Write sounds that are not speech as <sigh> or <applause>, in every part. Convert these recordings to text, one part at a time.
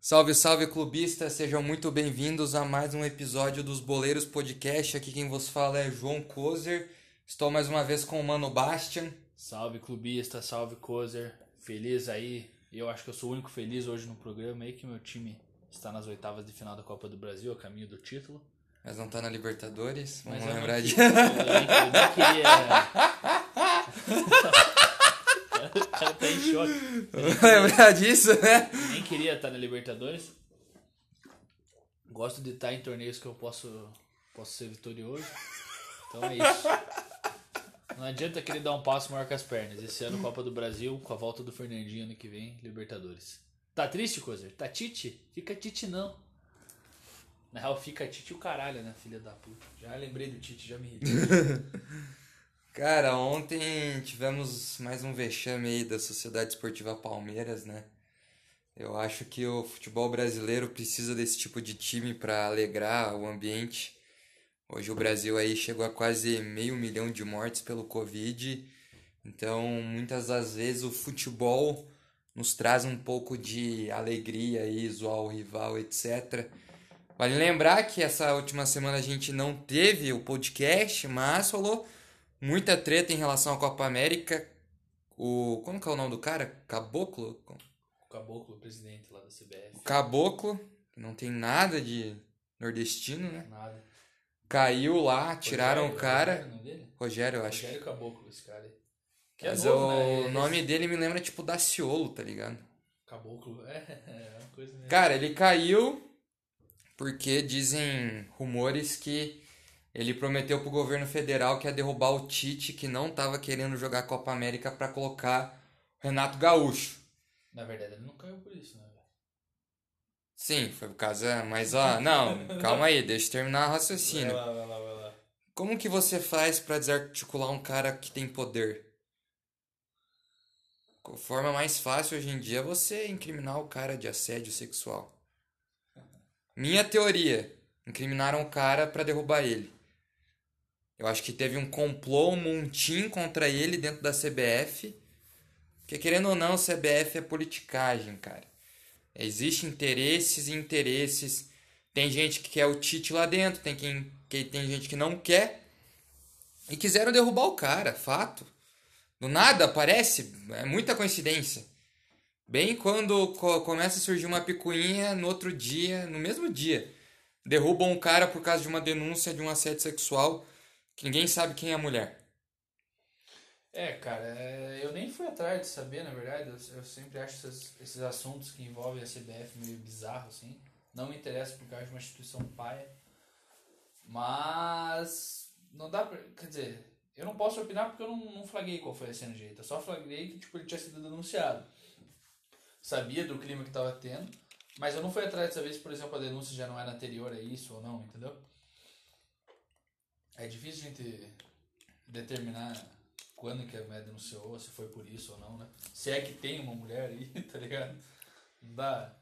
Salve, salve clubistas, sejam muito bem-vindos a mais um episódio dos Boleiros Podcast. Aqui quem vos fala é João Kozer. Estou mais uma vez com o Mano Bastian. Salve clubista, salve Kozer. Feliz aí. Eu acho que eu sou o único feliz hoje no programa aí que meu time está nas oitavas de final da Copa do Brasil, a caminho do título. Mas não tá na Libertadores, vamos Mas lembrar que- eu queria. o <laughs> cara tá em choque. Vamos lembrar disso, né? Nem queria estar na Libertadores. Gosto de estar em torneios que eu posso, posso ser vitorioso. Então é isso. Não adianta querer dar um passo maior que as pernas. Esse ano Copa do Brasil, com a volta do Fernandinho ano que vem, Libertadores. Tá triste, Cozer? Tá Tite? Fica Tite não. Na real, fica Tite o caralho, né, filha da puta. Já lembrei do Tite, já me irritei. <laughs> Cara, ontem tivemos mais um vexame aí da Sociedade Esportiva Palmeiras, né? Eu acho que o futebol brasileiro precisa desse tipo de time para alegrar o ambiente. Hoje o Brasil aí chegou a quase meio milhão de mortes pelo Covid. Então, muitas das vezes o futebol nos traz um pouco de alegria aí, zoar o rival, etc. Vale lembrar que essa última semana a gente não teve o podcast, mas rolou muita treta em relação à Copa América. O. Como que é o nome do cara? Caboclo? O Caboclo, o presidente lá da CBF. O Caboclo, que não tem nada de nordestino, né? Nada. Caiu lá, tiraram o Rogério, cara. Rogério, o nome dele? Rogério, eu acho. Rogério Caboclo, esse cara aí. Que é Mas novo, o né? Ele- nome dele me lembra tipo Daciolo, tá ligado? Caboclo, <laughs> é, é uma coisa, né? Cara, ele caiu porque dizem rumores que ele prometeu pro governo federal que ia derrubar o Tite, que não tava querendo jogar Copa América pra colocar o Renato Gaúcho. Na verdade, ele não caiu por isso, né? Sim, foi por causa. Mas ó, <laughs> não, calma aí, deixa eu terminar o raciocínio. lá, vai lá, vai lá. Como que você faz pra desarticular um cara que tem poder? A forma mais fácil hoje em dia é você incriminar o cara de assédio sexual. Minha teoria, incriminaram o cara pra derrubar ele. Eu acho que teve um complô, um montim contra ele dentro da CBF. Porque querendo ou não, CBF é politicagem, cara. Existem interesses e interesses. Tem gente que quer o Tite lá dentro, tem, quem, que, tem gente que não quer. E quiseram derrubar o cara, fato. Do nada aparece, é muita coincidência. Bem quando co- começa a surgir uma picuinha, no outro dia, no mesmo dia, derrubam um cara por causa de uma denúncia de um assédio sexual que ninguém sabe quem é a mulher. É, cara, é, eu nem fui atrás de saber, na verdade. Eu, sempre acho esses, esses assuntos que envolvem a CBF meio bizarro, assim. Não me interessa por causa de uma instituição paia. Mas. Não dá pra. Quer dizer, eu não posso opinar porque eu não, não flaguei qual foi a cena. Eu só flagrei que tipo, ele tinha sido denunciado. Sabia do clima que tava tendo. Mas eu não fui atrás de saber se, por exemplo, a denúncia já não era anterior a isso ou não, entendeu? É difícil a gente determinar quando que a mulher denunciou, se foi por isso ou não, né? Se é que tem uma mulher aí, <laughs> tá ligado? Não dá.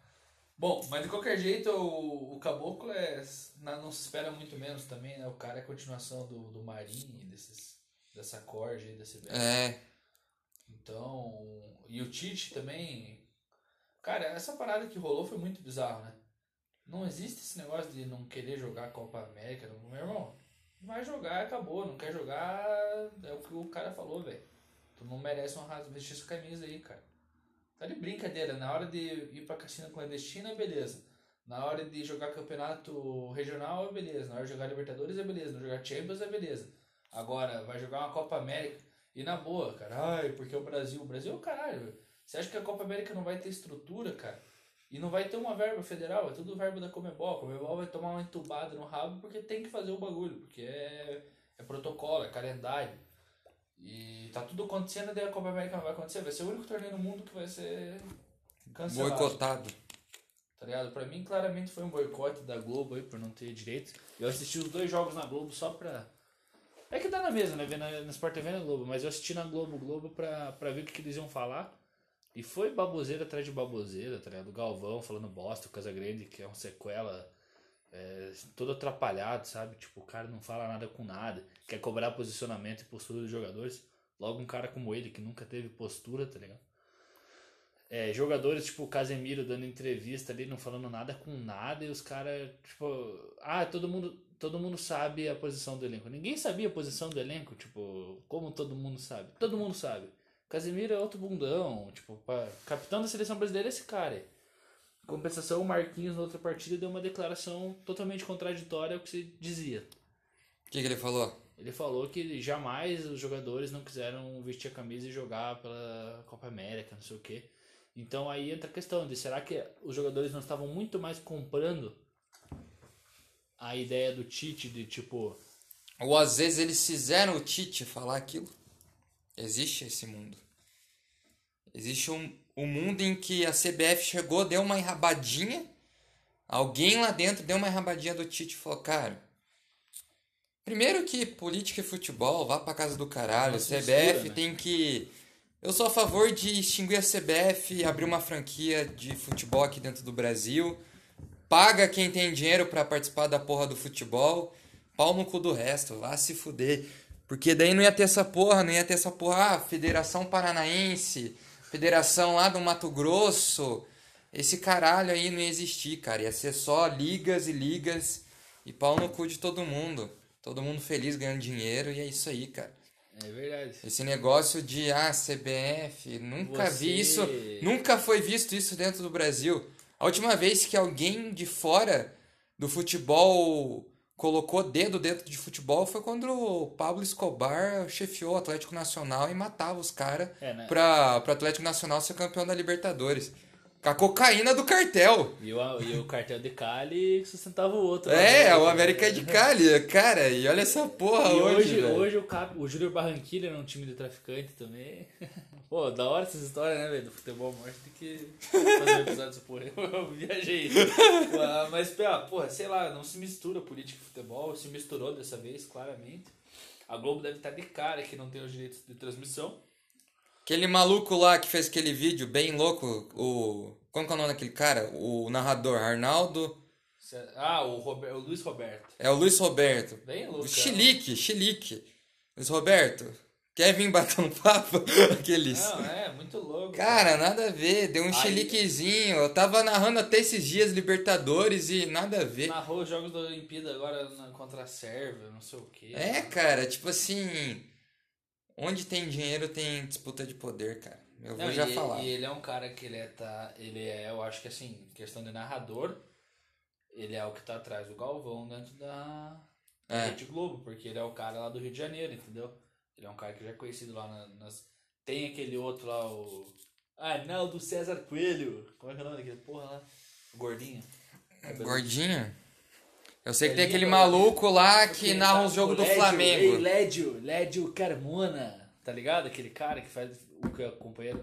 Bom, mas de qualquer jeito, o, o Caboclo é. Não se espera muito menos também, né? O cara é a continuação do, do Marinho, desses, dessa corja aí da CBF. É, Então. E o Tite também. Cara, essa parada que rolou foi muito bizarro, né? Não existe esse negócio de não querer jogar Copa América. Meu irmão, vai jogar, acabou. Não quer jogar, é o que o cara falou, velho. Tu não merece honrar, vestir essa camisa aí, cara. Tá de brincadeira. Na hora de ir pra cassina clandestina, beleza. Na hora de jogar campeonato regional, é beleza. Na hora de jogar Libertadores, é beleza. Na hora de jogar Champions, é beleza. Agora, vai jogar uma Copa América. E na boa, cara. Ai, porque o Brasil. O Brasil é o caralho, velho. Você acha que a Copa América não vai ter estrutura, cara? E não vai ter uma verba federal, é tudo verba da Comebol. A Comebol vai tomar uma entubada no rabo porque tem que fazer o bagulho, porque é, é protocolo, é calendário. E tá tudo acontecendo, daí a Copa América não vai acontecer. Vai ser o único torneio no mundo que vai ser cancelado. boicotado. Tá ligado? Pra mim, claramente foi um boicote da Globo aí, por não ter direito. Eu assisti os dois jogos na Globo só pra. É que dá na mesa, né? Ver na, na Sport TV na Globo, mas eu assisti na Globo Globo pra, pra ver o que, que eles iam falar. E foi baboseira atrás de baboseira, tá ligado? O Galvão falando bosta, o Casagrande, que é uma sequela é, todo atrapalhado, sabe? Tipo, o cara não fala nada com nada, quer cobrar posicionamento e postura dos jogadores. Logo um cara como ele, que nunca teve postura, tá ligado? É, jogadores tipo o Casemiro dando entrevista ali, não falando nada com nada, e os caras, tipo, ah, todo mundo, todo mundo sabe a posição do elenco. Ninguém sabia a posição do elenco, tipo, como todo mundo sabe. Todo mundo sabe. Casemiro é outro bundão, tipo, pra, capitão da seleção brasileira é esse cara. Em compensação, o Marquinhos na outra partida deu uma declaração totalmente contraditória ao que se dizia. O que, que ele falou? Ele falou que jamais os jogadores não quiseram vestir a camisa e jogar pela Copa América, não sei o quê. Então aí entra a questão de será que os jogadores não estavam muito mais comprando a ideia do Tite de tipo. Ou às vezes eles fizeram o Tite falar aquilo. Existe esse mundo. Existe um, um mundo em que a CBF chegou, deu uma enrabadinha. Alguém lá dentro deu uma enrabadinha do Tite e falou, cara. Primeiro que política e futebol, vá pra casa do caralho. A CBF mistura, né? tem que eu sou a favor de extinguir a CBF, abrir uma franquia de futebol aqui dentro do Brasil. Paga quem tem dinheiro para participar da porra do futebol. Pau no cu do resto, vá se fuder. Porque daí não ia ter essa porra, não ia ter essa porra. Ah, Federação Paranaense, Federação lá do Mato Grosso. Esse caralho aí não ia existir, cara. Ia ser só ligas e ligas e pau no cu de todo mundo. Todo mundo feliz ganhando dinheiro e é isso aí, cara. É verdade. Esse negócio de ah, CBF, nunca Você... vi isso, nunca foi visto isso dentro do Brasil. A última vez que alguém de fora do futebol colocou dedo dentro de futebol foi quando o Pablo Escobar chefiou o Atlético Nacional e matava os caras é, né? para o Atlético Nacional ser campeão da Libertadores. Com a cocaína do cartel. E o, e o cartel de Cali sustentava o outro. É, né? o América de Cali. Cara, e olha essa porra e hoje. Hoje, hoje o, Cap, o Júnior Barranquilla era um time de traficante também. <laughs> Pô, da hora essas histórias, né, velho? Do futebol morte tem que fazer um episódio porra. <laughs> Eu viajei. Mas, porra, sei lá, não se mistura política e futebol. Se misturou dessa vez, claramente. A Globo deve estar de cara que não tem os direitos de transmissão. Aquele maluco lá que fez aquele vídeo bem louco, o. Como que é o nome daquele cara? O narrador Arnaldo. Ah, o, Robert, o Luiz Roberto. É o Luiz Roberto. Bem louco. Chilique, chilique. Luiz Roberto. Quer vir bater um papo? <laughs> Aqueles. Não, é, muito louco. Cara, cara. nada a ver. Deu um Aí... chiliquezinho. Eu tava narrando até esses dias Libertadores e nada a ver. Narrou os jogos da Olimpíada agora contra a Sérvia, não sei o quê. É, cara, tipo assim. Onde tem dinheiro tem disputa de poder, cara. Eu vou Não, já e, falar. E ele é um cara que ele é, tá, ele é, eu acho que assim, questão de narrador, ele é o que tá atrás do Galvão dentro da é. Rede Globo, porque ele é o cara lá do Rio de Janeiro, entendeu? Ele é um cara que já é conhecido lá na, nas. Tem aquele outro lá, o. Ah, não, do César Coelho. Como é que é o nome daquele porra lá? Gordinho. Gordinho? Eu sei que tem aquele maluco lá que narra os jogos do Flamengo. Ei, Lédio, Lédio Carmona, tá ligado? Aquele cara que faz o que acompanha.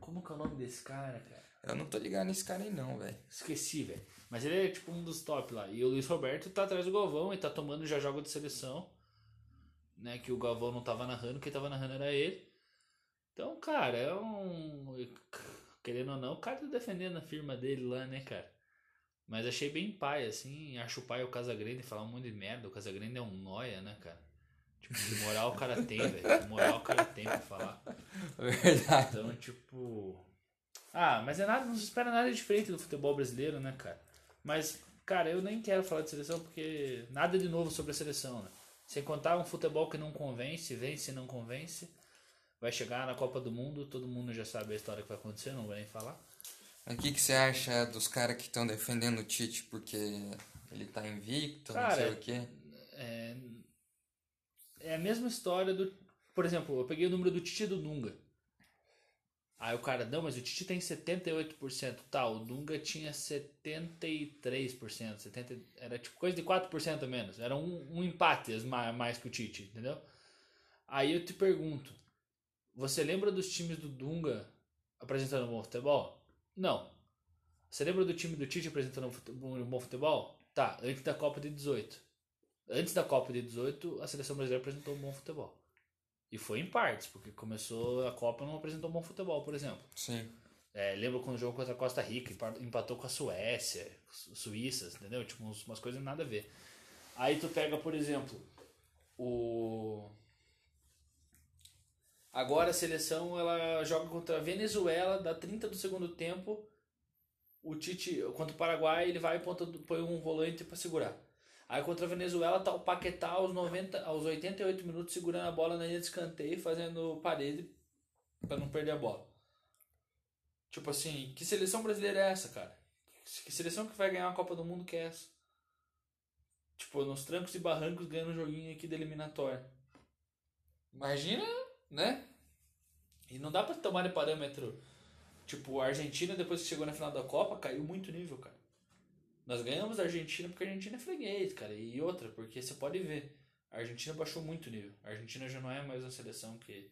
Como que é o nome desse cara, cara? Eu não tô ligado nesse cara aí não, velho. Esqueci, velho. Mas ele é tipo um dos top lá. E o Luiz Roberto tá atrás do Galvão e tá tomando já jogo de seleção. Né, que o Galvão não tava narrando, quem tava narrando era ele. Então, cara, é um. Querendo ou não, o cara tá defendendo a firma dele lá, né, cara? Mas achei bem pai, assim. Acho o pai o Casagrande falar um monte de merda. O Casagrande é um noia, né, cara? Tipo, que moral o cara tem, velho. Que moral o cara tem pra falar. <laughs> Verdade. Então, tipo. Ah, mas é nada, não se espera nada diferente do futebol brasileiro, né, cara? Mas, cara, eu nem quero falar de seleção porque nada de novo sobre a seleção, né? Sem contar um futebol que não convence, vence e não convence. Vai chegar na Copa do Mundo, todo mundo já sabe a história que vai acontecer, não vou nem falar. O que, que você acha dos caras que estão defendendo o Tite porque ele tá invicto, Cara, não sei o quê? É, é a mesma história do. Por exemplo, eu peguei o número do Tite e do Dunga. Aí o cara, não, mas o Tite tem 78%. Tá, o Dunga tinha 73%. 70, era tipo coisa de 4% a menos. Era um, um empate mais que o Tite, entendeu? Aí eu te pergunto: você lembra dos times do Dunga apresentando bom futebol? Não. Você lembra do time do Tite apresentando um bom futebol? Tá, antes da Copa de 18. Antes da Copa de 18, a seleção brasileira apresentou um bom futebol. E foi em partes, porque começou a Copa não apresentou um bom futebol, por exemplo. Sim. É, lembro quando jogou contra a Costa Rica, empatou com a Suécia, Suíças, entendeu? Tipo, umas coisas nada a ver. Aí tu pega, por exemplo, o. Agora a seleção ela joga contra a Venezuela, dá 30 do segundo tempo. O Tite, contra o Paraguai, ele vai e põe um volante para segurar. Aí contra a Venezuela tá o Paquetá aos, 90, aos 88 minutos segurando a bola na linha de escanteio, fazendo parede para não perder a bola. Tipo assim, que seleção brasileira é essa, cara? Que seleção que vai ganhar a Copa do Mundo que é essa? Tipo, nos trancos e barrancos ganhando um joguinho aqui da eliminatória. Imagina, né? E não dá pra tomar de parâmetro. Tipo, a Argentina, depois que chegou na final da Copa, caiu muito nível, cara. Nós ganhamos a Argentina porque a Argentina é freguês, cara. E outra, porque você pode ver. A Argentina baixou muito nível. A Argentina já não é mais a seleção que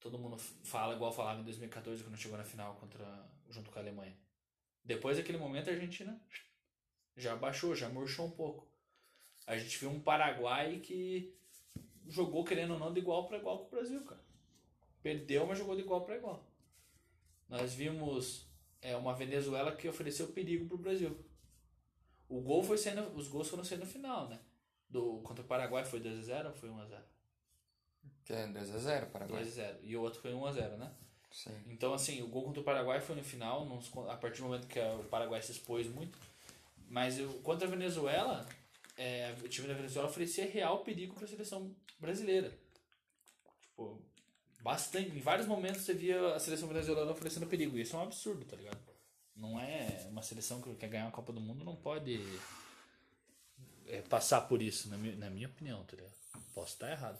todo mundo fala igual falava em 2014 quando chegou na final contra junto com a Alemanha. Depois daquele momento a Argentina já baixou, já murchou um pouco. A gente viu um Paraguai que jogou querendo ou não de igual para igual com o Brasil, cara. Perdeu, mas jogou de igual para igual. Nós vimos é, uma Venezuela que ofereceu perigo pro Brasil. O gol foi sendo, os gols foram sendo no final, né? Do contra o Paraguai foi 2 a 0 ou foi 1 a 0? Que é 2x0 Paraguai. 2x0. E o outro foi 1x0, né? Sim. Então, assim, o gol contra o Paraguai foi no final, a partir do momento que o Paraguai se expôs muito. Mas eu, contra a Venezuela, é, o time da Venezuela oferecia real perigo para a seleção brasileira. Tipo, bastante. Em vários momentos você via a seleção venezuelana oferecendo perigo. E isso é um absurdo, tá ligado? Não é uma seleção que quer ganhar a Copa do Mundo, não pode é, passar por isso, na minha, na minha opinião, tá ligado? Posso estar errado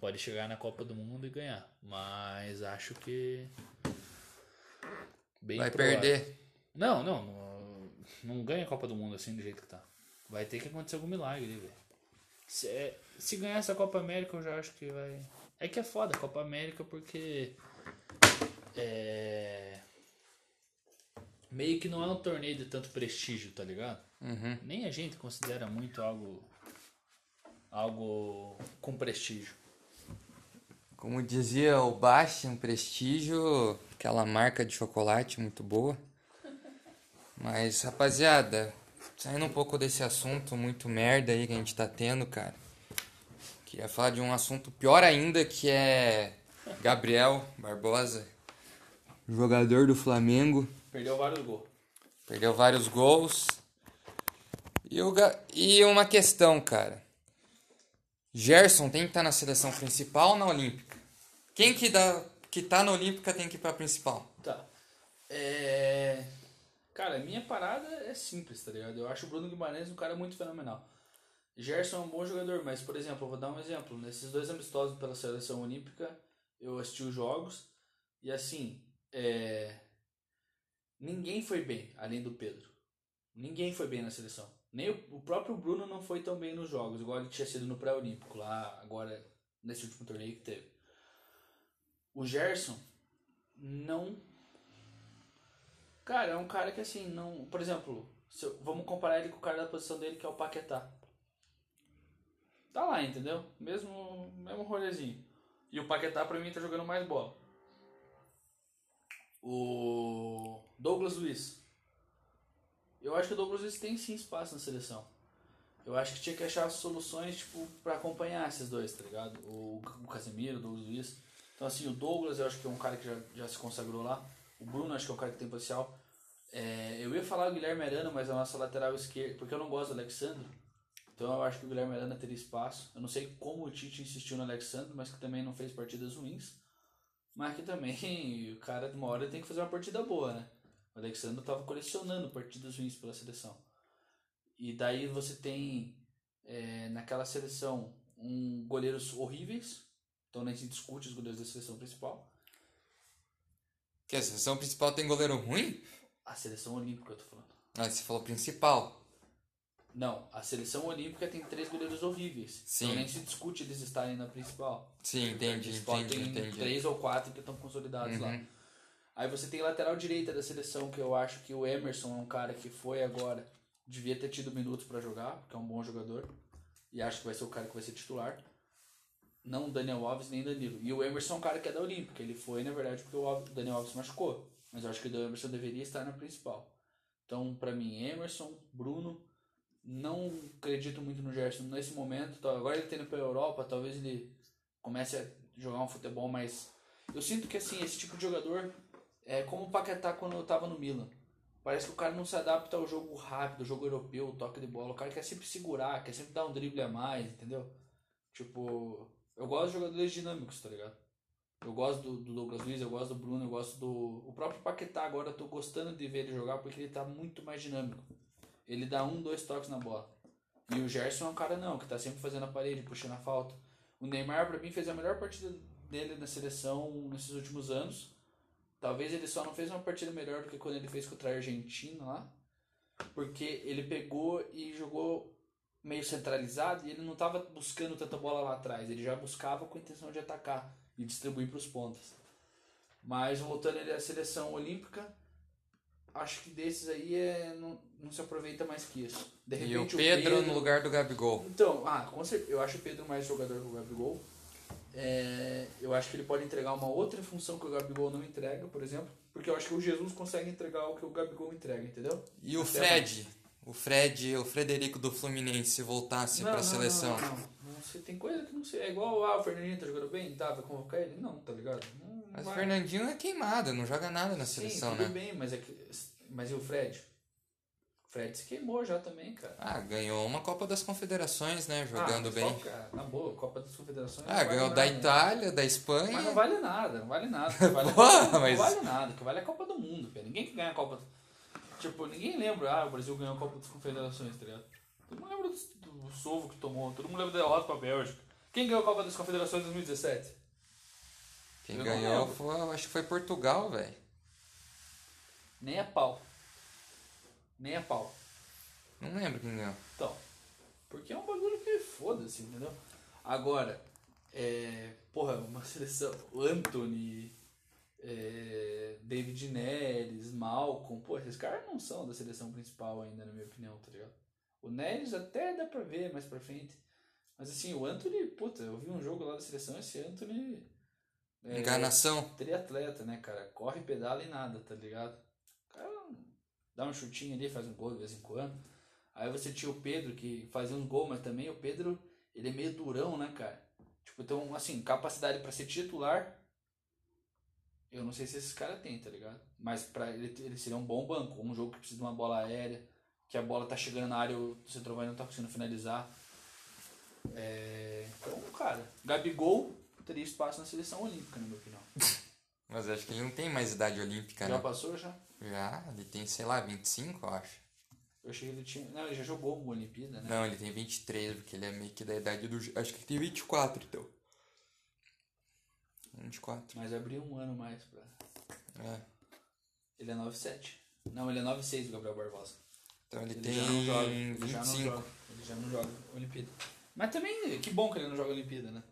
pode chegar na Copa do Mundo e ganhar. Mas acho que. Bem Vai provável. perder. Não, não, não, não. ganha a Copa do Mundo assim do jeito que tá. Vai ter que acontecer algum milagre, velho. Se, é, se ganhar essa Copa América, eu já acho que vai. É que é foda Copa América porque. É. Meio que não é um torneio de tanto prestígio, tá ligado? Uhum. Nem a gente considera muito algo. algo com prestígio. Como dizia o Bastian, prestígio, aquela marca de chocolate muito boa. Mas, rapaziada, saindo um pouco desse assunto muito merda aí que a gente tá tendo, cara. Queria falar de um assunto pior ainda, que é Gabriel Barbosa, jogador do Flamengo. Perdeu vários gols. Perdeu vários gols. E, o, e uma questão, cara. Gerson tem que estar na seleção principal ou na Olímpica? Quem que, dá, que tá na Olímpica tem que ir pra principal? Tá. É... Cara, minha parada é simples, tá ligado? Eu acho o Bruno Guimarães um cara muito fenomenal. Gerson é um bom jogador, mas, por exemplo, eu vou dar um exemplo. Nesses dois amistosos pela seleção olímpica, eu assisti os jogos e, assim, é... ninguém foi bem, além do Pedro. Ninguém foi bem na seleção. Nem o, próprio Bruno não foi tão bem nos jogos, igual ele tinha sido no pré-olímpico, lá agora, nesse último torneio que teve. O Gerson não. Cara, é um cara que assim, não. Por exemplo, eu, vamos comparar ele com o cara da posição dele que é o Paquetá. Tá lá, entendeu? Mesmo, mesmo rolezinho. E o Paquetá pra mim tá jogando mais bola. O Douglas Luiz. Eu acho que o Douglas Luiz tem sim espaço na seleção. Eu acho que tinha que achar soluções, tipo, pra acompanhar esses dois, tá ligado? O, o Casemiro, o Douglas Luiz. Então, assim, o Douglas eu acho que é um cara que já, já se consagrou lá. O Bruno acho que é um cara que tem potencial. É, eu ia falar o Guilherme Arana, mas a nossa lateral esquerda, porque eu não gosto do Alexandre. Então eu acho que o Guilherme Arana teria espaço. Eu não sei como o Tite insistiu no Alexandre, mas que também não fez partidas ruins. Mas que também <laughs> o cara de uma hora tem que fazer uma partida boa, né? O Alexandre estava colecionando partidas ruins pela seleção. E daí você tem é, naquela seleção um goleiros horríveis, então nem se discute os goleiros da seleção principal. Que a seleção principal tem goleiro ruim? A seleção olímpica, eu tô falando. Ah, você falou principal. Não, a seleção olímpica tem três goleiros horríveis. Sim. Então nem se discute eles estarem na principal. Sim, entendi, entendi, tem entendi. três ou quatro que estão consolidados Uhum. lá. Aí você tem lateral direita da seleção, que eu acho que o Emerson é um cara que foi agora, devia ter tido minutos para jogar, porque é um bom jogador. E acho que vai ser o cara que vai ser titular. Não Daniel Alves nem Danilo. E o Emerson é um cara que é da Olímpica. Ele foi, na verdade, porque o Daniel Alves machucou. Mas eu acho que o Emerson deveria estar na principal. Então, pra mim, Emerson, Bruno. Não acredito muito no Gerson nesse momento. Tá, Agora ele tendo pra Europa, talvez ele comece a jogar um futebol mais. Eu sinto que assim, esse tipo de jogador é como o Paquetá quando eu tava no Milan. Parece que o cara não se adapta ao jogo rápido, ao jogo europeu, toque de bola. O cara quer sempre segurar, quer sempre dar um drible a mais, entendeu? Tipo, eu gosto de jogadores dinâmicos, tá ligado? Eu gosto do, do Douglas Luiz, eu gosto do Bruno, eu gosto do. O próprio Paquetá agora eu tô gostando de ver ele jogar porque ele tá muito mais dinâmico. Ele dá um, dois toques na bola. E o Gerson é um cara não, que tá sempre fazendo a parede, puxando a falta. O Neymar, pra mim, fez a melhor partida dele na seleção nesses últimos anos. Talvez ele só não fez uma partida melhor do que quando ele fez contra a Argentina lá. Porque ele pegou e jogou meio centralizado e ele não estava buscando tanta bola lá atrás. Ele já buscava com a intenção de atacar e distribuir para os pontas. Mas voltando ele à seleção olímpica, acho que desses aí é, não, não se aproveita mais que isso. De E o Pedro, no lugar do Gabigol. então, ah, com certeza, eu acho o Pedro mais jogador que o Gabigol. É, eu acho que ele pode entregar uma outra função que o Gabigol não entrega, por exemplo. Porque eu acho que o Jesus consegue entregar o que o Gabigol entrega, entendeu? E o Até Fred? O Fred, o Frederico do Fluminense, se voltasse pra não, seleção. Não, não, não. Não sei, tem coisa que não sei. É igual, ah, o Fernandinho tá jogando bem? Tá, vai convocar ele? Não, tá ligado? Não, não Mas o. Fernandinho é queimado, não joga nada na Sim, seleção, tudo né? bem, mas, é que, mas e o Fred? O Fred se queimou já também, cara. Ah, ganhou uma Copa das Confederações, né? Jogando ah, bem. qual, cara? Na boa, Copa das Confederações. Ah, não ganhou nada, da né? Itália, da Mas não Espanha. vale nada, não vale nada. <laughs> O que vale, não mas- vale nada, que vale é a Copa do Mundo, velho. Ninguém que ganha a Copa. Tipo, ninguém lembra, ah, o Brasil ganhou a Copa das Confederações, tá ligado? Todo mundo lembra do, do sovo que tomou, todo mundo lembra da derrota pra Bélgica. Quem ganhou a Copa das Confederações em 2017? Quem Eu ganhou foi, acho que foi Portugal, velho. Nem a pau. Nem a pau. Não lembro quem ganhou. Então, porque é um bagulho que foda-se, entendeu? Agora, é, porra, uma <laughs> seleção, Anthony, é, David Neres, Malcolm, pô, esses caras não são da seleção principal ainda, na minha opinião, tá ligado? O Neres até dá pra ver mais pra frente. Mas assim, o Anthony, puta, eu vi um jogo lá da seleção, esse Anthony. É, Enganação. triatleta, né, cara? Corre, pedala e nada, tá ligado? O cara dá um chutinho ali, faz um gol de vez em quando. Aí você tinha o Pedro que fazia um gol, mas também o Pedro, ele é meio durão, né, cara? Tipo, então, assim, capacidade pra ser titular, eu não sei se esses caras têm, tá ligado? Mas pra ele, ele seria um bom banco. Um jogo que precisa de uma bola aérea, que a bola tá chegando na área, o centroavante não tá conseguindo finalizar. É, Então, cara, Gabigol teria espaço na seleção olímpica, na minha opinião. <laughs> Mas acho que ele não tem mais idade olímpica, Já né? passou já? Já, ele tem, sei lá, 25, eu acho. Eu achei que ele tinha. Não, ele já jogou uma Olimpíada, né? Não, ele tem 23, porque ele é meio que da idade do. Acho que ele tem 24, então. 24. Mas abriu um ano mais pra. É. Ele é 9,7. Não, ele é 9,6 o Gabriel Barbosa. Então ele, Ele tem já não joga. Ele já não 25. joga. Ele já não joga Olimpíada. Mas também, que bom que ele não joga Olimpíada, né?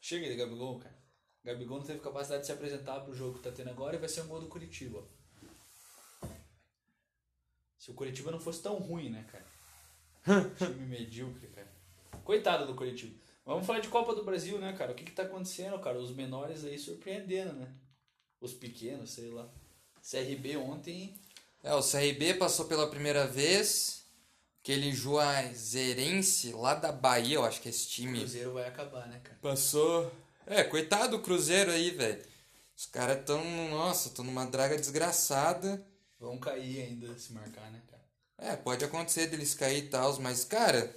Chega de Gabigol, cara. Gabigol não teve capacidade de se apresentar pro jogo que tá tendo agora e vai ser um gol do Curitiba. Se o Curitiba não fosse tão ruim, né, cara? <laughs> Time medíocre, cara. Coitado do Curitiba. Vamos falar de Copa do Brasil, né, cara? O que que tá acontecendo, cara? Os menores aí surpreendendo, né? Os pequenos, sei lá. CRB ontem É, o CRB passou pela primeira vez. Aquele Juazeirense lá da Bahia, eu acho que esse o time Cruzeiro vai acabar, né, cara? passou. É, coitado do Cruzeiro aí, velho. Os caras tão, nossa, tão numa draga desgraçada. Vão cair ainda se marcar, né, cara? É, pode acontecer deles cair e tal, mas, cara.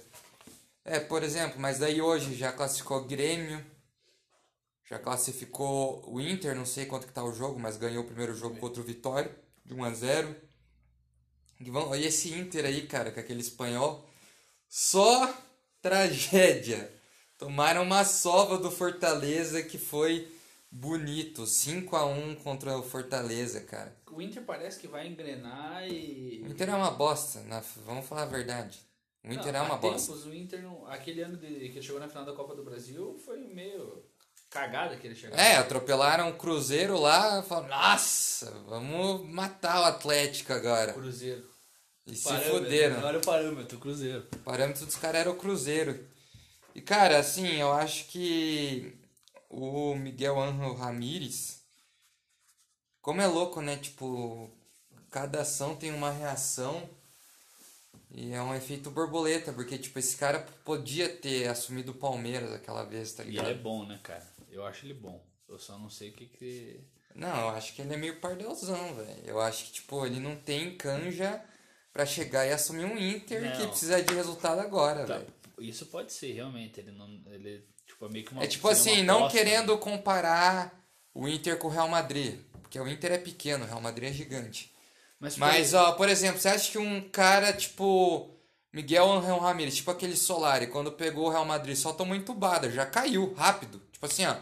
É, por exemplo, mas daí hoje já classificou o Grêmio. Já classificou o Inter, não sei quanto que tá o jogo, mas ganhou o primeiro jogo contra o Vitória, de 1 a 0 E, vão, e esse Inter aí, cara, com aquele espanhol, só tragédia. Tomaram uma sova do Fortaleza que foi bonito, 5 a 1 contra o Fortaleza, cara. O Inter parece que vai engrenar e. O Inter é uma bosta, na- vamos falar a verdade. O Inter Não, é uma bosta. tempos, o Inter, aquele ano de, que chegou na final da Copa do Brasil, foi meio cagada que ele chegou. É, atropelaram o Cruzeiro lá, falaram, nossa, vamos matar o Atlético agora. Cruzeiro. E se Parâmetro, fuderam. Olha o parâmetro, Cruzeiro. O parâmetro dos caras era o Cruzeiro. E, cara, assim, eu acho que o Miguel Ángel Ramírez Como é louco, né? Tipo, cada ação tem uma reação e é um efeito borboleta, porque, tipo, esse cara podia ter assumido o Palmeiras aquela vez, tá E ligado? ele é bom, né, cara? Eu acho ele bom. Eu só não sei o que que... Não, eu acho que ele é meio pardelzão, velho. Eu acho que, tipo, ele não tem canja pra chegar e assumir um Inter que Não. precisa de resultado agora, Tá, velho. Isso pode ser, realmente. Ele não... Ele, tipo, é meio que uma... É tipo assim, não né? querendo comparar o Inter com o Real Madrid. Porque o Inter é pequeno, o Real Madrid é gigante. Mas, Mas, ó, por exemplo, você acha que um cara tipo Miguel Angel Ramírez, tipo aquele Solari, quando pegou o Real Madrid, só tomou entubada, já caiu rápido. Tipo assim, ó,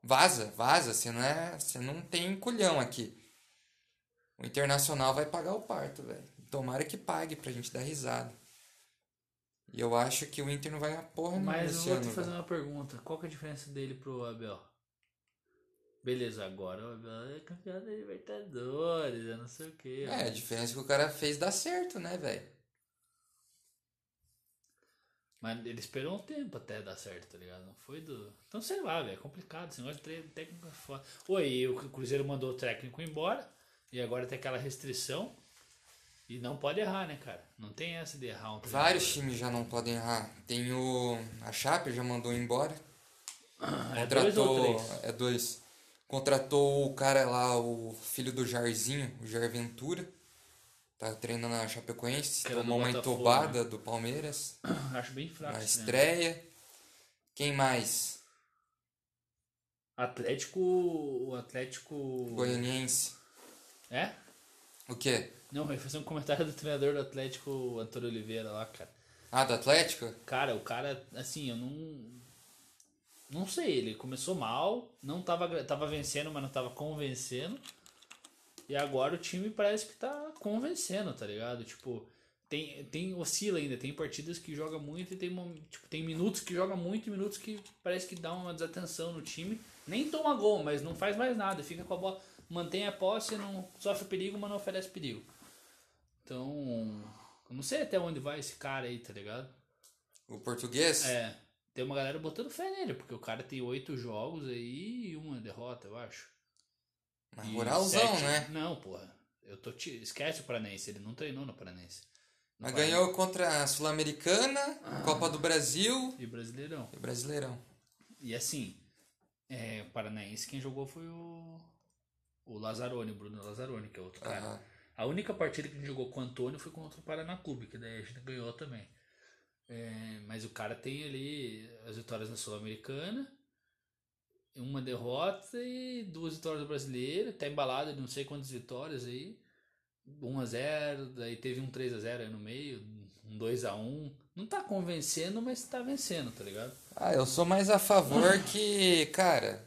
vaza, vaza, você não é, você não tem culhão aqui. O Internacional vai pagar o parto, velho. Tomara que pague pra gente dar risada. E eu acho que o Inter não vai ganhar porra nenhuma Mas eu vou te fazer velho. uma pergunta. Qual que é a diferença dele pro Abel? Beleza, agora o Abel é campeão da Libertadores, eu não sei o que. É, a diferença que o cara fez dar certo, né, velho? Mas ele esperou um tempo até dar certo, tá ligado? Não foi do. Então sei lá, velho. É complicado. Esse negócio de treino técnico é foda. Oi, o Cruzeiro mandou o técnico embora. E agora tem aquela restrição. E não pode errar, né, cara? Não tem essa de errar um treinador. Vários times já não podem errar. Tem o. A Chape já mandou embora. É dois ou Contratou. três? É dois. Contratou o cara lá, o filho do Jairzinho, o Jair Ventura. Tá treinando na Chapecoense. Que era do Tomou uma Botafogo, né? entubada do Palmeiras <clears throat> Acho bem fraco. na estreia. Quem mais? Atlético. O Atlético. Goianiense. É? O quê? Não, eu ia fazer um comentário do treinador do Atlético, Antônio Oliveira lá, cara. Ah, do Atlético? Cara, o cara, assim, eu não. Não sei, ele começou mal, não tava, tava vencendo, mas não tava convencendo. E agora o time parece que tá convencendo, tá ligado? Tipo, tem, tem oscila ainda, tem partidas que joga muito e tem, tipo, tem minutos que joga muito e minutos que parece que dá uma desatenção no time. Nem toma gol, mas não faz mais nada, fica com a bola, mantém a posse, não sofre perigo, mas não oferece perigo. Então, eu não sei até onde vai esse cara aí, tá ligado? O português? É, tem uma galera botando fé nele, porque o cara tem oito jogos aí e uma derrota, eu acho. Mas moralzão, sete- né? Não, porra. Eu tô te... Esquece o Paranense, ele não treinou no Paranense. Mas ganhou contra a Sul-Americana, Copa do Brasil E Brasileirão. e Brasileirão. E assim, é, o Paranaense quem jogou foi o. O Lazzaroni, o Bruno Lazzaroni, que é outro cara. A única partida que a gente jogou com o Antônio foi contra o Paraná Clube, que daí a gente ganhou também. É, mas o cara tem ali as vitórias na Sul-Americana, uma derrota e duas vitórias do brasileiro, tá embalado de não sei quantas vitórias aí. 1x0, daí teve um 3x0 aí no meio, um 2x1. Não tá convencendo, mas tá vencendo, tá ligado? Ah, eu sou mais a favor que, cara.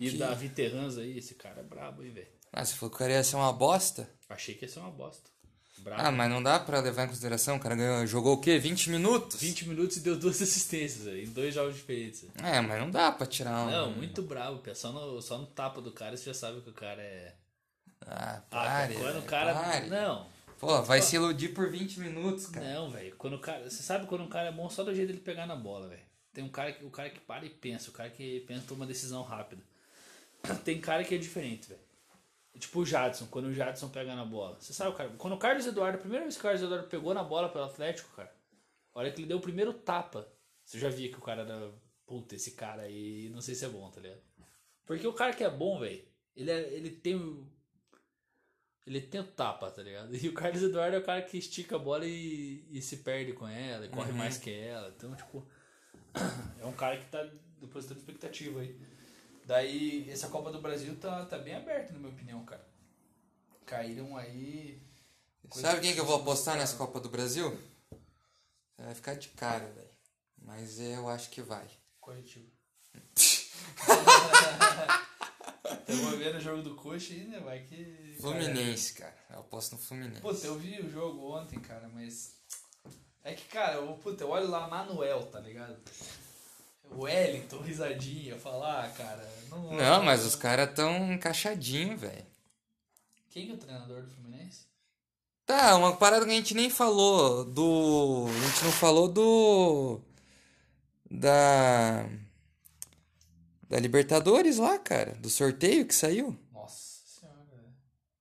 E Que- Davi Terranz aí, esse cara é brabo aí, velho. Ah, você falou que o cara ia ser uma bosta? Achei que ia ser uma bosta. Brabo. Ah, mas não dá pra levar em consideração. O cara ganhou, jogou o quê? 20 minutos? 20 minutos e deu duas <laughs> assistências aí, em dois jogos diferentes. É, mas não dá pra tirar um. Não, muito bravo, pia. Só no, só no tapa do cara você já sabe que o cara é. Ah, Ah, pare. quando o velho, cara. pare. Não, Pô, vai se iludir por 20 minutos, cara. não, velho. Quando o cara. Você sabe quando o cara é bom só do jeito dele pegar na bola, velho. Tem um cara que. O cara que para e pensa, o cara que pensa e toma uma decisão rápida. <clears throat> Tem cara que é diferente, velho. Tipo o Jadson, quando o Jadson pega na bola. Você sabe, cara, quando o Carlos Eduardo, a primeira vez que o Carlos Eduardo pegou na bola pelo Atlético, cara, a hora que ele deu o primeiro tapa, você já via que o cara era. Puta, esse cara aí, não sei se é bom, tá ligado? Porque o cara que é bom, velho, ele, é, ele tem. Ele tem o tapa, tá ligado? <laughs> E o Carlos Eduardo é o cara que estica a bola e, e se perde com ela, e corre Uhum. mais que ela. Então, tipo. <clears throat> É um cara que tá depositando expectativa aí. Daí, essa Copa do Brasil tá, tá bem aberta, na minha opinião, cara. Caíram aí. Sabe quem que eu vou apostar nessa. Copa do Brasil? Você vai ficar de cara, velho. Mas eu acho que vai. Corretivo. Estamos <laughs> vendo o jogo do Coxa aí, né? Vai que. Fluminense, cara. Eu aposto no Fluminense. Puta, eu vi o jogo ontem, cara, mas. É que, cara, eu, puta, eu olho lá Manuel, tá ligado? O Wellington, risadinha, falar, ah, cara. Não, Não, mas os caras tão encaixadinhos, velho. Quem que é o treinador do Fluminense? Tá, uma parada que a gente nem falou do. A gente não falou do. Da. Da Libertadores lá, cara. Do sorteio que saiu. Nossa,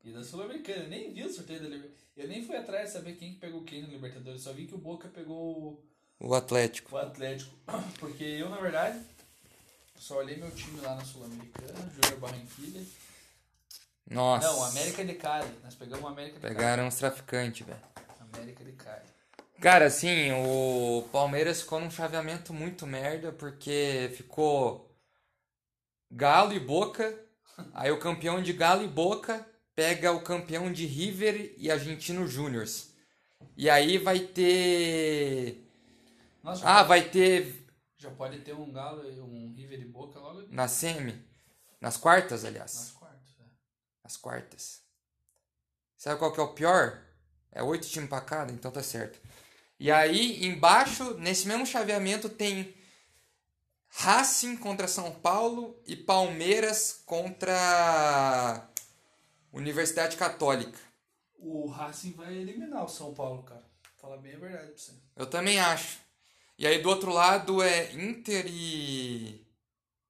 E da Sul-Americana. Eu nem vi o sorteio da Libertadores. Eu nem fui atrás de saber quem que pegou quem na Libertadores. Só vi que o Boca pegou O Atlético. o Atlético. <clears throat> Porque eu, na verdade, só olhei meu time lá na Sul-Americana, Júnior Barranquilla. Nossa. Não, América de Cali. Nós pegamos o América de Pegaram os traficantes, velho. Cali. América de Cali. Cara, assim, o Palmeiras ficou num chaveamento muito merda, porque ficou Galo e Boca, <laughs> aí o campeão de Galo e Boca pega o campeão de River e Argentino Júniors. E aí vai ter. Nossa, Ah, pode, vai ter já pode ter um Galo e um River de Boca logo na semi, nas quartas, aliás. nas quartas. né? As quartas. Sabe qual que é o pior? É oito times pra cada, então tá certo. E aí, embaixo, nesse mesmo chaveamento, tem Racing contra São Paulo e Palmeiras contra Universidade Católica. O Racing vai eliminar o São Paulo, cara. Fala bem a verdade pra você. Eu também acho. E aí do outro lado é Inter e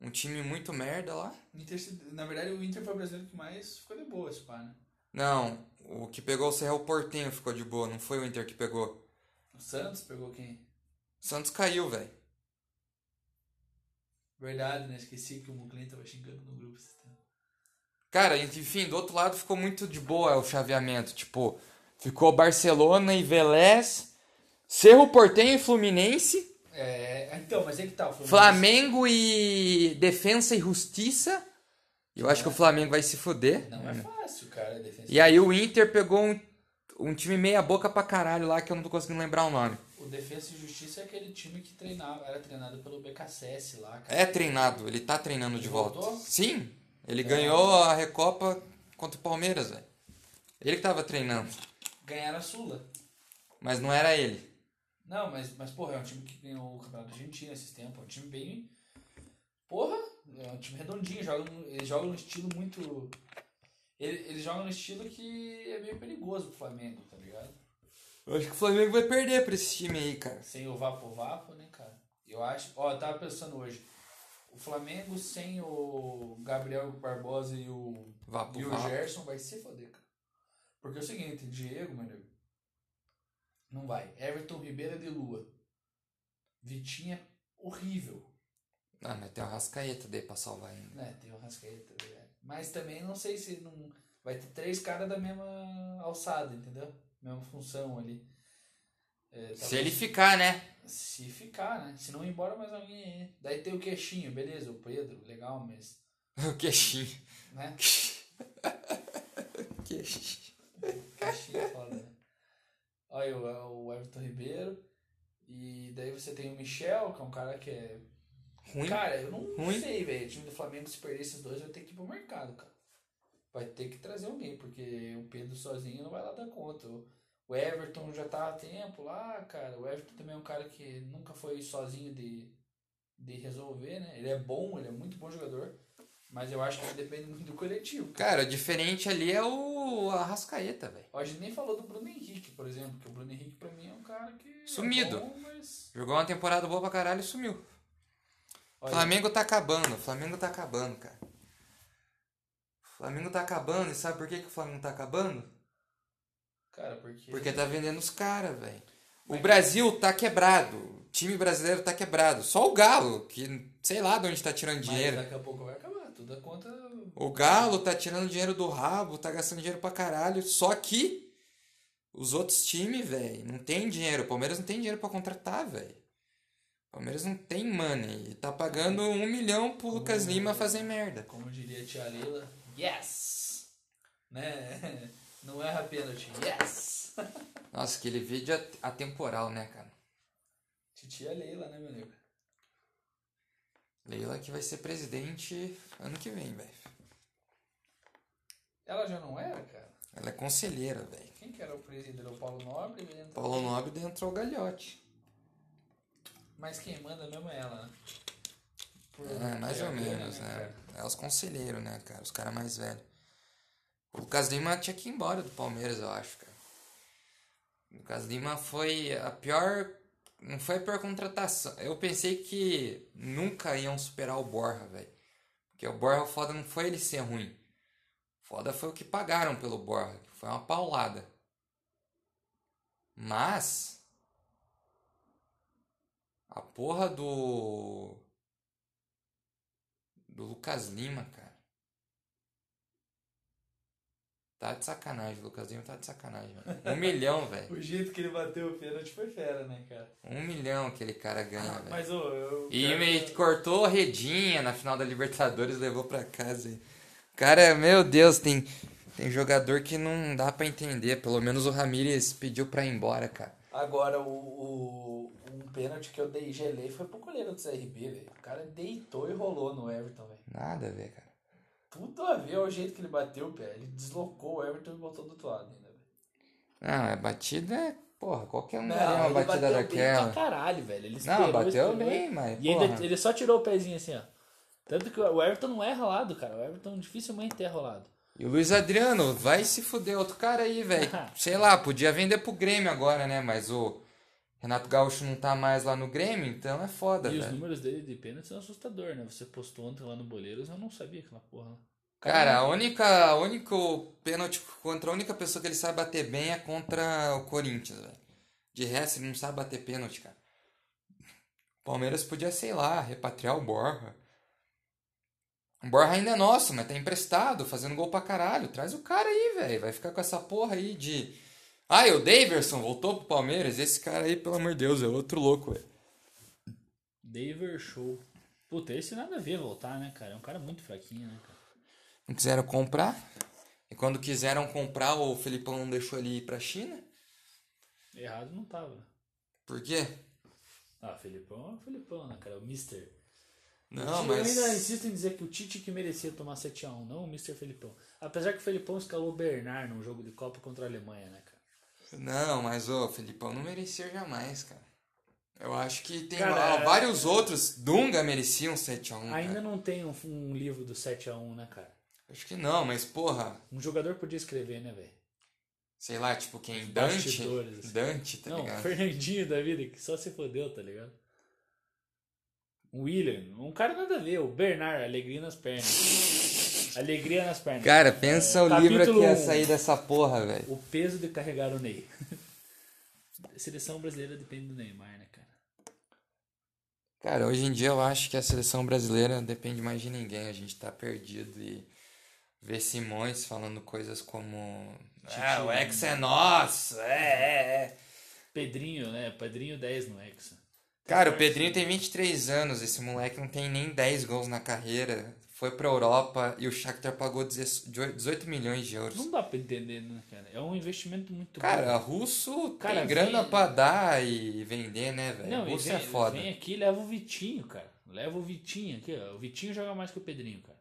um time muito merda lá. Inter, na verdade, o Inter foi o brasileiro que mais ficou de boa, esse pá, né? Não, o que pegou o Cerro Portenho ficou de boa, não foi o Inter que pegou. O Santos pegou quem? O Santos caiu, velho. Verdade, né? Esqueci que o Muclin tava xingando no grupo. esse tempo. Cara, enfim, do outro lado ficou muito de boa o chaveamento. Tipo, ficou Barcelona e Velés, Cerro Portenho e Fluminense, É, então, mas é que tá. O Fluminense- Flamengo e Defensa e Justiça. Eu acho que o Flamengo vai se fuder. Não é fácil, cara. a defesa. E aí o Inter pegou um, um time meia boca pra caralho lá que eu não tô conseguindo lembrar o nome. O Defesa e Justiça é aquele time que treinava, era treinado pelo BKSS lá, cara. É treinado, ele tá treinando de Ele volta. voltou? Sim, ele ganhou a Recopa contra o Palmeiras, velho. Ele que tava treinando, Ganharam a Sula. mas não era ele. Não, mas, mas porra, é um time que ganhou o Campeonato Argentino esses tempos. É um time bem. Porra, é um time redondinho. Joga, eles jogam no estilo muito. Ele- Eles jogam no estilo que é meio perigoso pro Flamengo, tá ligado? Eu acho que o Flamengo vai perder pra esse time aí, cara. Sem o Vapo Vapo, né, cara? Eu acho. Ó, eu tava pensando hoje. O Flamengo sem o Gabriel Barbosa e o, Vapo, e o. Gerson vai se foder, cara. Porque é o seguinte, Diego, meu amigo, não vai. Everton Ribeira de Lua. Vitinha, horrível. Ah, mas tem o Rascaeta daí pra salvar ainda. Né, tem o Rascaeta, tá ligado? Mas também não sei se não. Vai ter três caras da mesma alçada, entendeu? Mesma função ali. É, Se ele ficar, né? Se ficar, né? Se não ir embora mais alguém aí. Daí tem o queixinho, beleza, o Pedro, legal, mas. <laughs> O queixinho. Né? <laughs> Queixinho. Queixinho é foda, né? Olha o, o Everton Ribeiro. E daí você tem o Michel, que é um cara que é. Ruim. Cara, eu não Ruim. sei, velho. O time do Flamengo, se perder esses dois, vai ter que ir pro mercado, cara. Vai ter que trazer alguém, porque o Pedro sozinho não vai lá dar conta. O- O Everton já tá há tempo lá, cara. O Everton também é um cara que nunca foi sozinho de, de resolver, né? Ele é bom, ele é muito bom jogador. Mas eu acho que depende muito do coletivo. Cara, diferente ali é o Arrascaeta, velho. A gente nem falou do Bruno Henrique, por exemplo, que o Bruno Henrique pra mim é um cara que. Sumido. É bom, mas. Jogou uma temporada boa pra caralho e sumiu. Olha, Flamengo tá acabando, Flamengo tá acabando, cara. O Flamengo tá acabando, e sabe por que, que o Flamengo tá acabando? Cara, porque. Porque tá vendendo os caras, velho. O Mas- Brasil tá quebrado. O time brasileiro tá quebrado. Só o Galo, que sei lá de onde tá tirando Mas dinheiro. daqui a pouco vai acabar. É conta. O Galo tá tirando dinheiro do rabo, tá gastando dinheiro pra caralho. Só que os outros times, velho, não tem dinheiro. O Palmeiras não tem dinheiro pra contratar, velho. O Palmeiras não tem money. E tá pagando um milhão pro Lucas Lima fazer merda. Como diria a tia Leila, yes! Né? <laughs> Não erra pênalti, yes! <laughs> Nossa, aquele vídeo é atemporal, né, cara? Titia Leila, né, meu nego? Leila que vai ser presidente ano que vem, velho. Ela já não era, cara? Ela é conselheira, velho. Quem que era o presidente? Era o Paulo Nobre? Paulo Nobre dentro o galhote. Mas quem manda mesmo é ela, né? Por- É, mais por ou grana, menos, né? cara? É os conselheiros, né, cara? Os caras mais velhos. O Lucas Lima tinha que ir embora do Palmeiras, eu acho, cara. O Lucas Lima foi a pior. Não foi a pior contratação. Eu pensei que nunca iam superar o Borja, velho. Porque o Borja, o foda não foi ele ser ruim. Foda foi o que pagaram pelo Borja, que foi uma paulada. Mas a porra do do Lucas Lima, cara. Tá de sacanagem, o Lucas Lima tá de sacanagem, mano. Um milhão, <laughs> velho. O jeito que ele bateu o pênalti foi fera, né, cara? Um milhão aquele cara ganha, velho. Mas, ô, eu... E me cortou a redinha na final da Libertadores, levou pra casa. Cara, meu Deus, tem, tem jogador que não dá pra entender. Pelo menos o Ramírez pediu pra ir embora, cara. Agora, o, o, um pênalti que eu dei gelei foi pro goleiro do CRB, velho. O cara deitou e rolou no Everton, velho. Nada a ver, cara. Tudo a ver o jeito que ele bateu o pé. Ele deslocou o Everton e botou do outro lado ainda, velho. Não, a batida é. Porra, qualquer um Não, daria uma batida bateu bem daquela. pra caralho, velho. Ele Não, esperou, bateu esperou. bem, mas. E ainda porra. ele só tirou o pezinho assim, ó. Tanto que o Everton não é rolado, cara. O Everton dificilmente é rolado. E o Luiz Adriano, vai se fuder, outro cara aí, velho. <laughs> Sei lá, podia vender pro Grêmio agora, né? Mas o Renato Gaúcho não tá mais lá no Grêmio, então é foda, E os velho. números dele de pênalti são assustadores, né? Você postou ontem lá no Boleiros, eu não sabia aquela porra. lá. Cara, a única, a único pênalti contra a única pessoa que ele sabe bater bem é contra o Corinthians, velho. De resto, ele não sabe bater pênalti, cara. O Palmeiras podia, sei lá, repatriar o Borja. O Borja ainda é nosso, mas tá emprestado, fazendo gol pra caralho. Traz o cara aí, velho. Vai ficar com essa porra aí de. Ah, e o Daverson voltou pro Palmeiras. Esse cara aí, pelo amor de Deus, é outro louco, velho. Daver Show. Puta, esse nada a ver voltar, né, cara? É um cara muito fraquinho, né, cara? Não quiseram comprar. E quando quiseram comprar, o Felipão não deixou ele ir pra China. Errado não tava. Por quê? Ah, Felipão é o Felipão, né, cara? O Mister. Não, Eu mas. ainda insisto em dizer que o Tite que merecia tomar 7x1, não o Mr. Felipão. Apesar que o Felipão escalou o Bernard num jogo de Copa contra a Alemanha, né, cara? Não, mas o Felipão não merecia jamais, cara. Eu acho que tem Cara, ó, vários outros. Dunga merecia um 7x1. Ainda cara. não tem um, um livro do 7x1, né, cara? Acho que não, mas porra. Um jogador podia escrever, né, velho? Sei lá, tipo quem? Dante? assim. Dante, tá não, ligado? Fernandinho da vida, que só se fodeu, tá ligado? William, um cara nada a ver, o Bernard, alegria nas pernas. <laughs> alegria nas pernas. Cara, pensa o Capítulo livro que ia sair dessa porra, velho. O peso de carregar o Ney. A <laughs> seleção brasileira depende do Neymar, né, cara? Cara, hoje em dia eu acho que a seleção brasileira depende mais de ninguém. A gente tá perdido e ver Simões falando coisas como. Ah, o ex é nosso! É, é, é. Pedrinho, né? Pedrinho 10 no Hexa. Cara, o Pedrinho tem 23 anos, esse moleque não tem nem 10 gols na carreira. Foi pra Europa e o Shakhtar pagou 18 milhões de euros. Não dá pra entender, né, cara? É um investimento muito Cara, bom. russo Cara, tem grana vem- pra dar e vender, né, velho? Não, Russo vem, é foda. vem aqui e leva o Vitinho, cara. Leva o Vitinho aqui, ó. O Vitinho joga mais que o Pedrinho, cara.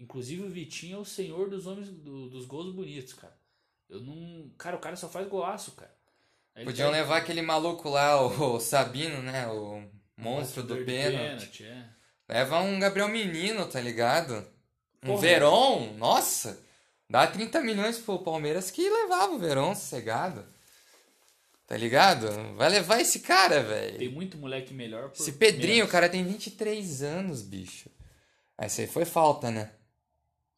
Inclusive o Vitinho é o senhor dos homens do- dos gols bonitos, cara. Eu não. Cara, o cara só faz golaço, cara. Ele Podiam levar aquele maluco lá, o Sabino, né? O monstro do batedor de pênalti. é. Leva um Gabriel Menino, tá ligado? Um Porra. Veron, nossa! Dá 30 milhões pro Palmeiras que levava o Veron sossegado. Tá ligado? Vai levar esse cara, velho. Tem muito moleque melhor por Esse Pedrinho, menos. o cara tem 23 anos, bicho. Essa aí foi falta, né?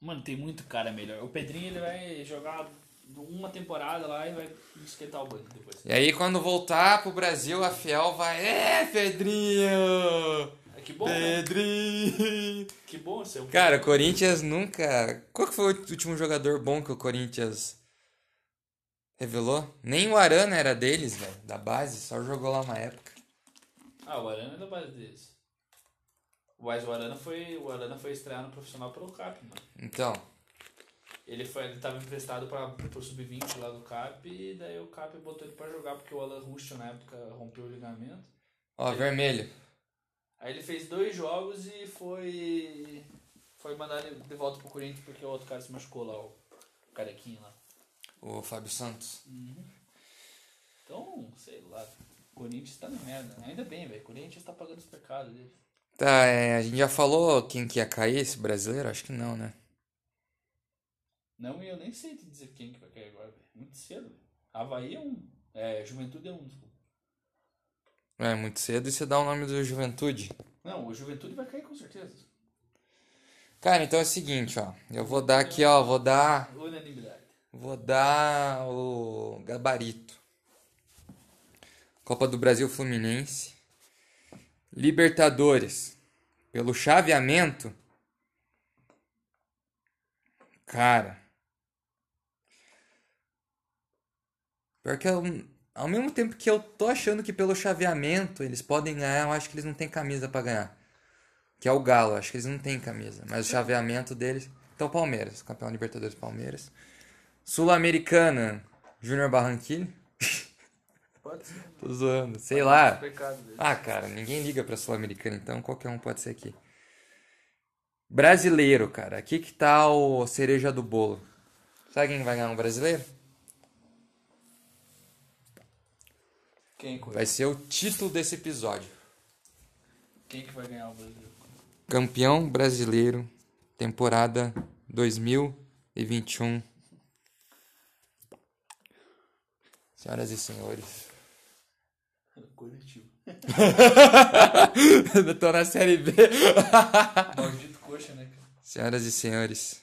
Mano, tem muito cara melhor. O Pedrinho ele vai jogar uma temporada lá e vai esquentar o banco depois. E aí, quando voltar pro Brasil, a Fiel vai. É, Pedrinho! É que bom, né? Pedrinho! Que bom ser um Cara, o Corinthians nunca. Qual que foi o último jogador bom que o Corinthians revelou? Nem o Arana era deles, velho, da base, só jogou lá uma época. Ah, o Arana é da base deles. Mas o Arana foi, o Arana foi estrear no profissional pelo CAP, mano. Então, Ele, foi, ele tava emprestado pra, pro Sub-20 lá do CAP e daí o CAP botou ele pra jogar porque o Alan Ruschel na época rompeu o ligamento. ó, vermelho. Aí ele fez dois jogos e foi foi mandado de volta pro Corinthians porque o outro cara se machucou lá, o carequinho lá. O Fábio Santos. Então, sei lá, o Corinthians tá na merda. Ainda bem, velho, o Corinthians tá pagando os pecados dele. Tá, é, a gente já falou quem que ia cair esse brasileiro? Acho que não, né? Não, e eu nem sei te dizer quem que vai cair agora, velho. Muito cedo. Havaí é um. É, Juventude é um, desculpa. É muito cedo e você dá o nome do Juventude. Não, o Juventude vai cair com certeza. Cara, então é o seguinte, ó. Eu vou dar aqui, ó. Vou dar. Unanimidade. Vou dar o gabarito. Copa do Brasil Fluminense. Libertadores. Pelo chaveamento. Cara. Pior que eu, ao mesmo tempo que eu tô achando que pelo chaveamento eles podem ganhar, eu acho que eles não têm camisa pra ganhar. Que é o Galo, acho que eles não têm camisa. Mas o chaveamento deles. Então, Palmeiras, campeão Libertadores Palmeiras. Sul-Americana, Júnior Barranquilla. <laughs> Pode ser. Tô zoando, sei lá. Ah, cara, ninguém liga pra Sul-Americana, então qualquer um pode ser aqui. Brasileiro, cara. Aqui que tá o cereja do bolo. Sabe quem vai ganhar um brasileiro? Quem? Vai ser o título desse episódio. Quem que vai ganhar o Brasil? Campeão brasileiro, temporada 2021. Senhoras e senhores. <laughs> Coletivo. Eu <laughs> tô na série B. <laughs> Maldito coxa, né, cara? Senhoras e senhores,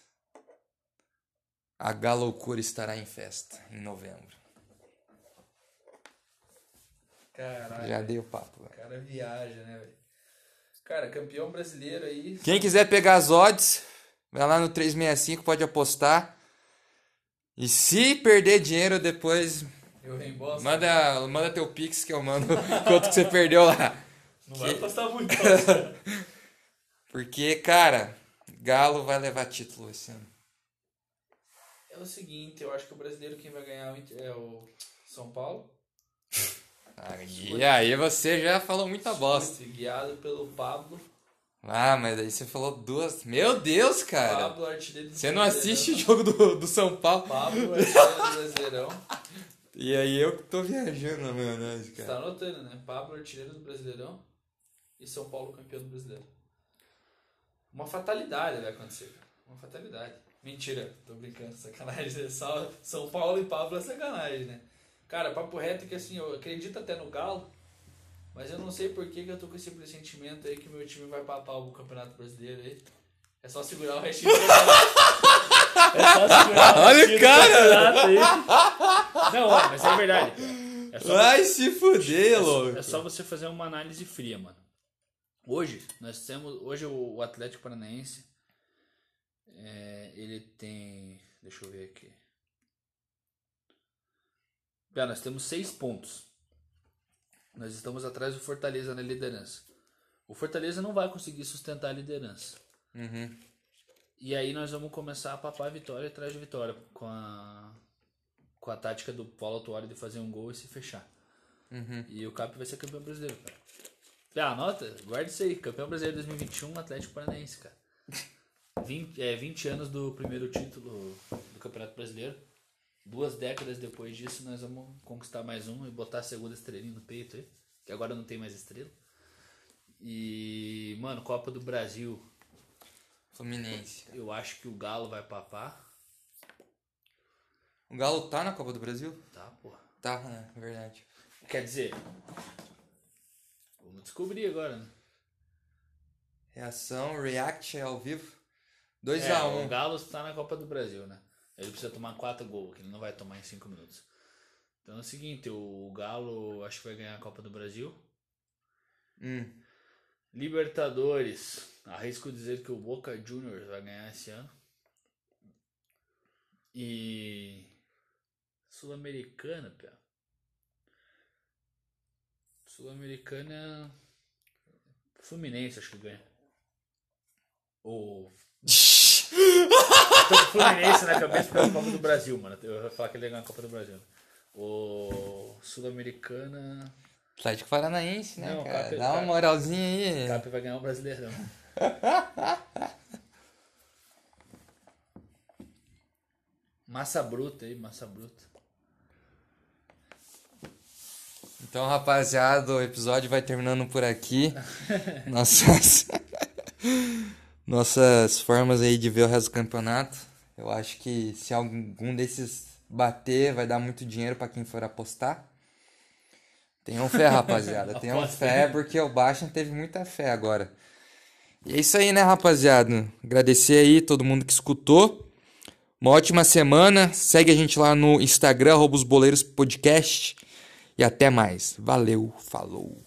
a Galoucura estará em festa em novembro. Caralho. Já dei o papo. velho. O cara viaja, né, velho? Cara, campeão brasileiro aí. Quem quiser pegar as odds, vai lá no 365, pode apostar. E se perder dinheiro depois, Eu reembolso. manda, manda teu pix que eu mando <laughs> quanto que você perdeu lá. Não vai apostar muito, cara. <laughs> Porque, cara, Galo vai levar título esse ano. É o seguinte, eu acho que o brasileiro quem vai ganhar é o São Paulo. Ah, E aí você já falou muita bosta. Guiado pelo Pablo. Ah, mas aí você falou duas. Meu Deus, cara. Pablo, artilheiro do Você não Brasileirão. assiste o jogo do, do São Paulo. Pablo, <laughs> artilheiro do Brasileirão. E aí eu que tô viajando na maionese, Você tá cara. anotando, né? Pablo, artilheiro do Brasileirão. E São Paulo, campeão do Brasileiro. Uma fatalidade vai acontecer, cara. Uma fatalidade. Mentira, tô brincando, sacanagem. <laughs> Só São Paulo e Pablo é sacanagem, né? Cara, papo reto é que assim, eu acredito até no Galo, mas eu não sei por que, que eu tô com esse pressentimento aí que meu time vai papar o Campeonato Brasileiro aí. É só segurar o restinho. É só segurar o <laughs> Olha o cara! aí. Não, ó, mas é verdade. É Vai se fuder, louco. é só você fazer uma análise fria, mano. Hoje, nós temos. Hoje o o Atlético Paranaense. é, ele tem. Deixa eu ver aqui. Nós temos seis pontos. Nós estamos atrás do Fortaleza na liderança. O Fortaleza não vai conseguir sustentar a liderança. Uhum. E aí nós vamos começar a papar vitória atrás de vitória. Com a, com a tática do Paulo Autuário de fazer um gol e se fechar. Uhum. E o Cap vai ser campeão brasileiro, cara. Ah, anota, guarda isso aí. Campeão brasileiro 2021, Atlético Paranaense, cara. <laughs> 20, é, 20 anos do primeiro título do Campeonato Brasileiro. Duas décadas depois disso, nós vamos conquistar mais um e botar a segunda estrelinha no peito aí. Que agora não tem mais estrela. E, mano, Copa do Brasil, Fluminense. eu acho que o Galo vai papar. O Galo tá na Copa do Brasil? Tá, porra. Tá, né? É verdade. Quer dizer, vamos descobrir agora, né? Reação, react ao vivo. 2 É, a O 1 Galo está na Copa do Brasil, né? Ele precisa tomar quatro gols, que ele não vai tomar em cinco minutos. Então é o seguinte, o Galo acho que vai ganhar a Copa do Brasil. Hum. Libertadores, arrisco dizer que o Boca Juniors vai ganhar esse ano. E Sul-Americana, pia. Sul-Americana Fluminense acho que ganha. Ou <laughs> Tô com Fluminense na cabeça pela Copa do Brasil, mano. Eu ia falar que ele ia ganhar a Copa do Brasil. O Sul-Americana. Atlético Paranaense, né, Não, cara? Cap- Dá uma Cap- moralzinha aí. Cap vai ganhar o Brasileirão. <laughs> Massa bruta aí, massa bruta. Então, rapaziada, o episódio vai terminando por aqui. <laughs> Nossas, <laughs> nossas formas aí de ver o resto do campeonato. Eu acho que se algum desses bater, vai dar muito dinheiro pra quem for apostar. Tenham fé, <laughs> rapaziada. Tenham fé, porque o Baixa teve muita fé agora. E é isso aí, né, rapaziada? Agradecer aí todo mundo que escutou. Uma ótima semana. Segue a gente lá no Instagram, arroba os boleiros podcast. E até mais. Valeu, falou.